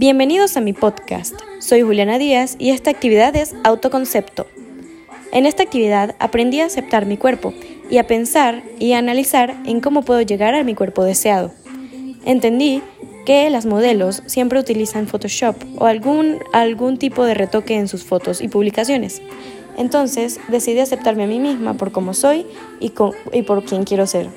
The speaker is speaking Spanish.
Bienvenidos a mi podcast. Soy Juliana Díaz y esta actividad es autoconcepto. En esta actividad aprendí a aceptar mi cuerpo y a pensar y a analizar en cómo puedo llegar a mi cuerpo deseado. Entendí que las modelos siempre utilizan Photoshop o algún, algún tipo de retoque en sus fotos y publicaciones. Entonces decidí aceptarme a mí misma por cómo soy y, y por quién quiero ser.